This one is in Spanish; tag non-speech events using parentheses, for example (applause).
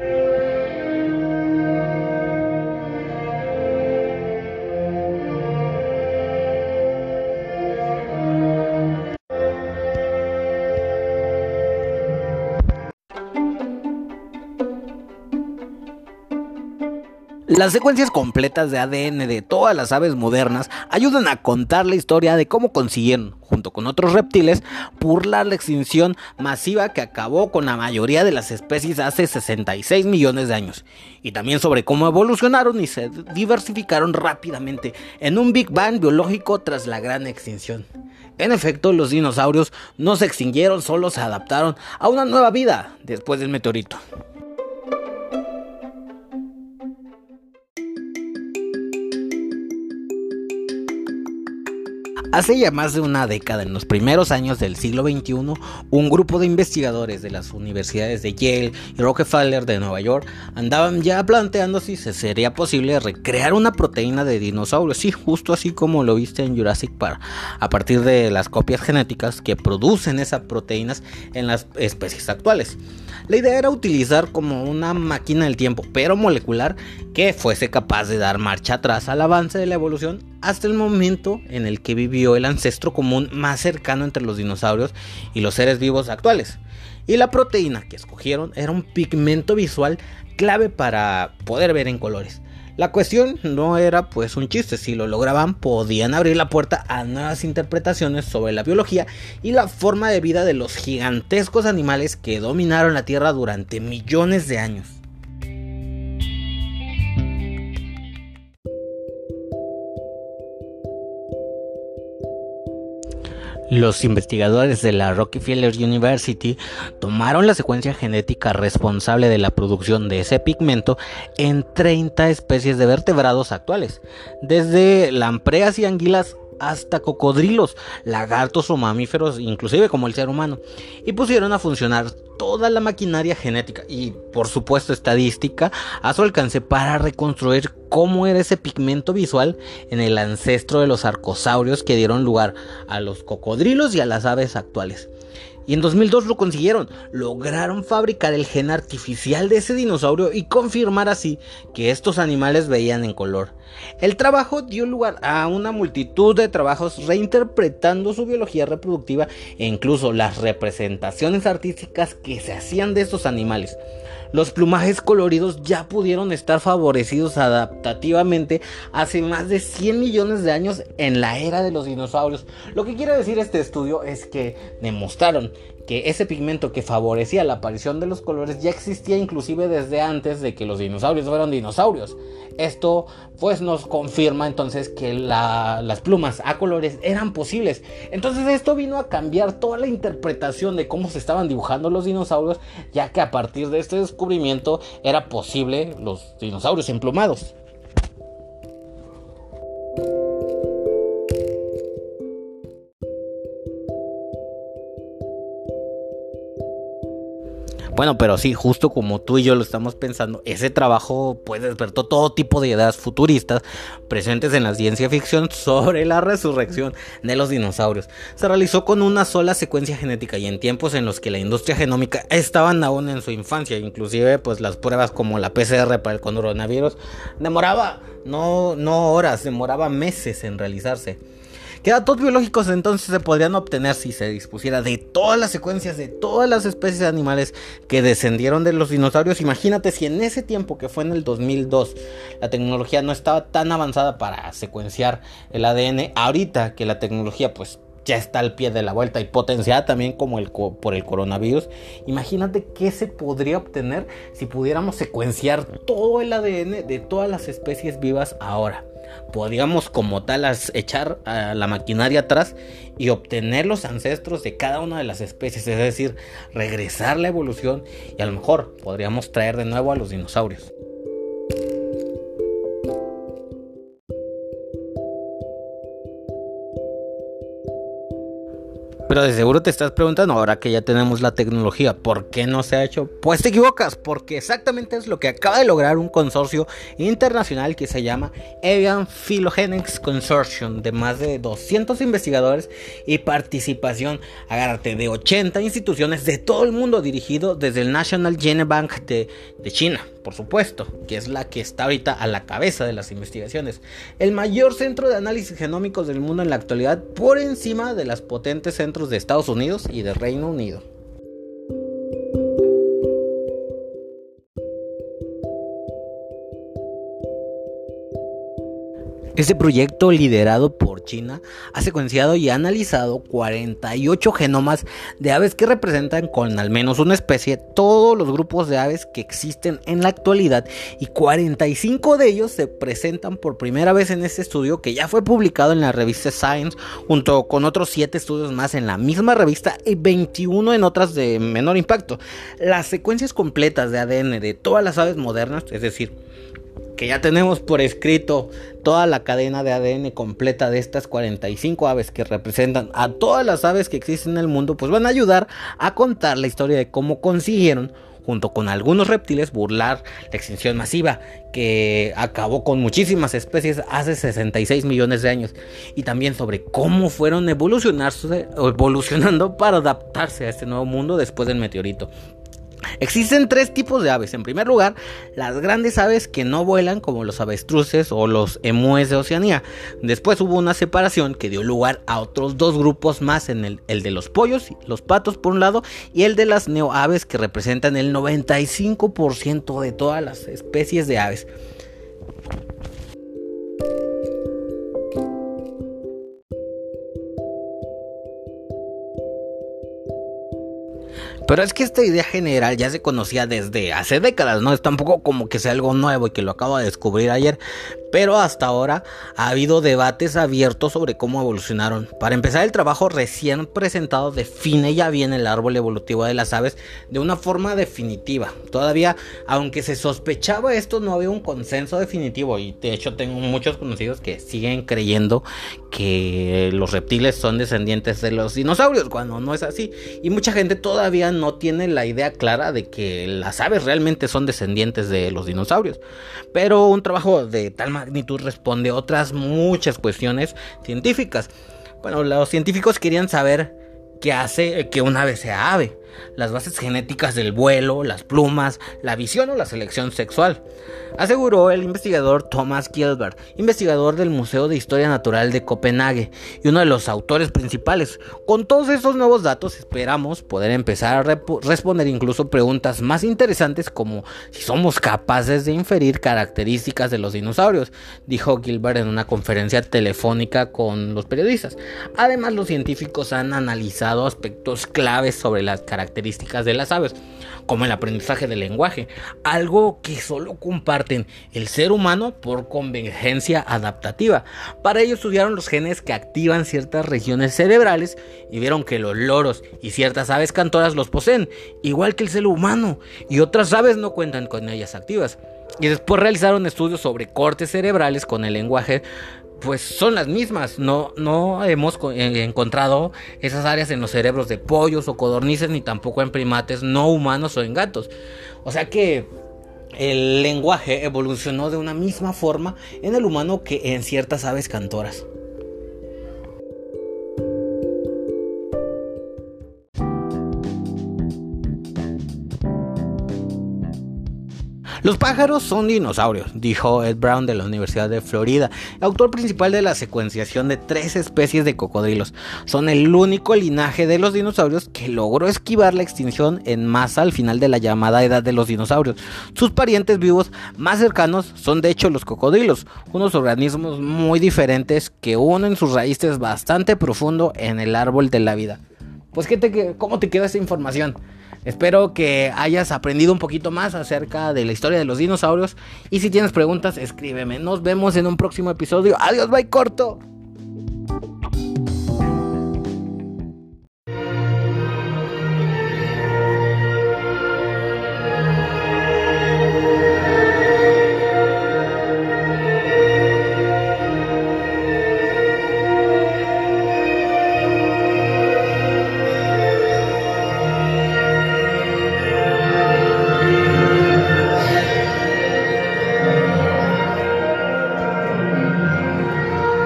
you. Las secuencias completas de ADN de todas las aves modernas ayudan a contar la historia de cómo consiguieron, junto con otros reptiles, burlar la extinción masiva que acabó con la mayoría de las especies hace 66 millones de años, y también sobre cómo evolucionaron y se diversificaron rápidamente en un Big Bang biológico tras la gran extinción. En efecto, los dinosaurios no se extinguieron, solo se adaptaron a una nueva vida después del meteorito. Hace ya más de una década, en los primeros años del siglo XXI, un grupo de investigadores de las universidades de Yale y Rockefeller de Nueva York andaban ya planteando si se sería posible recrear una proteína de dinosaurios, sí, justo así como lo viste en Jurassic Park, a partir de las copias genéticas que producen esas proteínas en las especies actuales. La idea era utilizar como una máquina del tiempo, pero molecular, que fuese capaz de dar marcha atrás al avance de la evolución hasta el momento en el que vivió el ancestro común más cercano entre los dinosaurios y los seres vivos actuales. Y la proteína que escogieron era un pigmento visual clave para poder ver en colores. La cuestión no era pues un chiste, si lo lograban podían abrir la puerta a nuevas interpretaciones sobre la biología y la forma de vida de los gigantescos animales que dominaron la Tierra durante millones de años. Los investigadores de la Rockefeller University tomaron la secuencia genética responsable de la producción de ese pigmento en 30 especies de vertebrados actuales, desde lampreas y anguilas hasta cocodrilos, lagartos o mamíferos, inclusive como el ser humano, y pusieron a funcionar toda la maquinaria genética y por supuesto estadística a su alcance para reconstruir cómo era ese pigmento visual en el ancestro de los arcosaurios que dieron lugar a los cocodrilos y a las aves actuales. Y en 2002 lo consiguieron. Lograron fabricar el gen artificial de ese dinosaurio y confirmar así que estos animales veían en color. El trabajo dio lugar a una multitud de trabajos reinterpretando su biología reproductiva e incluso las representaciones artísticas que se hacían de estos animales. Los plumajes coloridos ya pudieron estar favorecidos adaptativamente hace más de 100 millones de años en la era de los dinosaurios. Lo que quiere decir este estudio es que demostraron que ese pigmento que favorecía la aparición de los colores ya existía inclusive desde antes de que los dinosaurios fueran dinosaurios. Esto pues nos confirma entonces que las plumas a colores eran posibles. Entonces esto vino a cambiar toda la interpretación de cómo se estaban dibujando los dinosaurios, ya que a partir de este descubrimiento era posible los dinosaurios emplumados. Bueno, pero sí, justo como tú y yo lo estamos pensando, ese trabajo pues despertó todo tipo de ideas futuristas presentes en la ciencia ficción (laughs) sobre la resurrección de los dinosaurios. Se realizó con una sola secuencia genética y en tiempos en los que la industria genómica estaban aún en su infancia, inclusive pues las pruebas como la PCR para el coronavirus demoraba no no horas, demoraba meses en realizarse. ¿Qué datos biológicos entonces se podrían obtener si se dispusiera de todas las secuencias de todas las especies de animales que descendieron de los dinosaurios? Imagínate si en ese tiempo que fue en el 2002 la tecnología no estaba tan avanzada para secuenciar el ADN, ahorita que la tecnología pues ya está al pie de la vuelta y potenciada también como el por el coronavirus. Imagínate qué se podría obtener si pudiéramos secuenciar todo el ADN de todas las especies vivas ahora podríamos como tal echar a la maquinaria atrás y obtener los ancestros de cada una de las especies, es decir, regresar la evolución y a lo mejor podríamos traer de nuevo a los dinosaurios. Pero de seguro te estás preguntando, ahora que ya tenemos la tecnología, ¿por qué no se ha hecho? Pues te equivocas, porque exactamente es lo que acaba de lograr un consorcio internacional que se llama Avian Phylogenics Consortium, de más de 200 investigadores y participación, agárrate, de 80 instituciones de todo el mundo, dirigido desde el National Gene Bank de, de China por supuesto, que es la que está ahorita a la cabeza de las investigaciones. El mayor centro de análisis genómicos del mundo en la actualidad, por encima de los potentes centros de Estados Unidos y de Reino Unido. Este proyecto liderado por China ha secuenciado y analizado 48 genomas de aves que representan con al menos una especie todos los grupos de aves que existen en la actualidad y 45 de ellos se presentan por primera vez en este estudio que ya fue publicado en la revista Science junto con otros 7 estudios más en la misma revista y 21 en otras de menor impacto. Las secuencias completas de ADN de todas las aves modernas, es decir, que ya tenemos por escrito toda la cadena de ADN completa de estas 45 aves que representan a todas las aves que existen en el mundo, pues van a ayudar a contar la historia de cómo consiguieron junto con algunos reptiles burlar la extinción masiva que acabó con muchísimas especies hace 66 millones de años y también sobre cómo fueron evolucionando para adaptarse a este nuevo mundo después del meteorito. Existen tres tipos de aves. En primer lugar, las grandes aves que no vuelan, como los avestruces o los emúes de Oceanía. Después hubo una separación que dio lugar a otros dos grupos más, en el, el de los pollos, los patos por un lado, y el de las neoaves que representan el 95% de todas las especies de aves. Pero es que esta idea general ya se conocía desde hace décadas, no es tampoco como que sea algo nuevo y que lo acabo de descubrir ayer, pero hasta ahora ha habido debates abiertos sobre cómo evolucionaron. Para empezar, el trabajo recién presentado define ya bien el árbol evolutivo de las aves de una forma definitiva. Todavía, aunque se sospechaba esto, no había un consenso definitivo y de hecho tengo muchos conocidos que siguen creyendo que los reptiles son descendientes de los dinosaurios, cuando no es así. Y mucha gente todavía no tiene la idea clara de que las aves realmente son descendientes de los dinosaurios. Pero un trabajo de tal magnitud responde a otras muchas cuestiones científicas. Bueno, los científicos querían saber qué hace que un ave sea ave las bases genéticas del vuelo, las plumas, la visión o la selección sexual, aseguró el investigador Thomas Gilbert, investigador del Museo de Historia Natural de Copenhague y uno de los autores principales. Con todos estos nuevos datos esperamos poder empezar a responder incluso preguntas más interesantes como si somos capaces de inferir características de los dinosaurios, dijo Gilbert en una conferencia telefónica con los periodistas. Además, los científicos han analizado aspectos claves sobre las características características de las aves, como el aprendizaje del lenguaje, algo que solo comparten el ser humano por convergencia adaptativa. Para ello estudiaron los genes que activan ciertas regiones cerebrales y vieron que los loros y ciertas aves cantoras los poseen, igual que el ser humano, y otras aves no cuentan con ellas activas. Y después realizaron estudios sobre cortes cerebrales con el lenguaje pues son las mismas. No, no hemos encontrado esas áreas en los cerebros de pollos o codornices, ni tampoco en primates no humanos o en gatos. O sea que el lenguaje evolucionó de una misma forma en el humano que en ciertas aves cantoras. Los pájaros son dinosaurios, dijo Ed Brown de la Universidad de Florida, autor principal de la secuenciación de tres especies de cocodrilos. Son el único linaje de los dinosaurios que logró esquivar la extinción en masa al final de la llamada edad de los dinosaurios. Sus parientes vivos más cercanos son de hecho los cocodrilos, unos organismos muy diferentes que unen sus raíces bastante profundo en el árbol de la vida. Pues, ¿qué te, ¿cómo te queda esta información? Espero que hayas aprendido un poquito más acerca de la historia de los dinosaurios. Y si tienes preguntas, escríbeme. Nos vemos en un próximo episodio. Adiós, bye corto.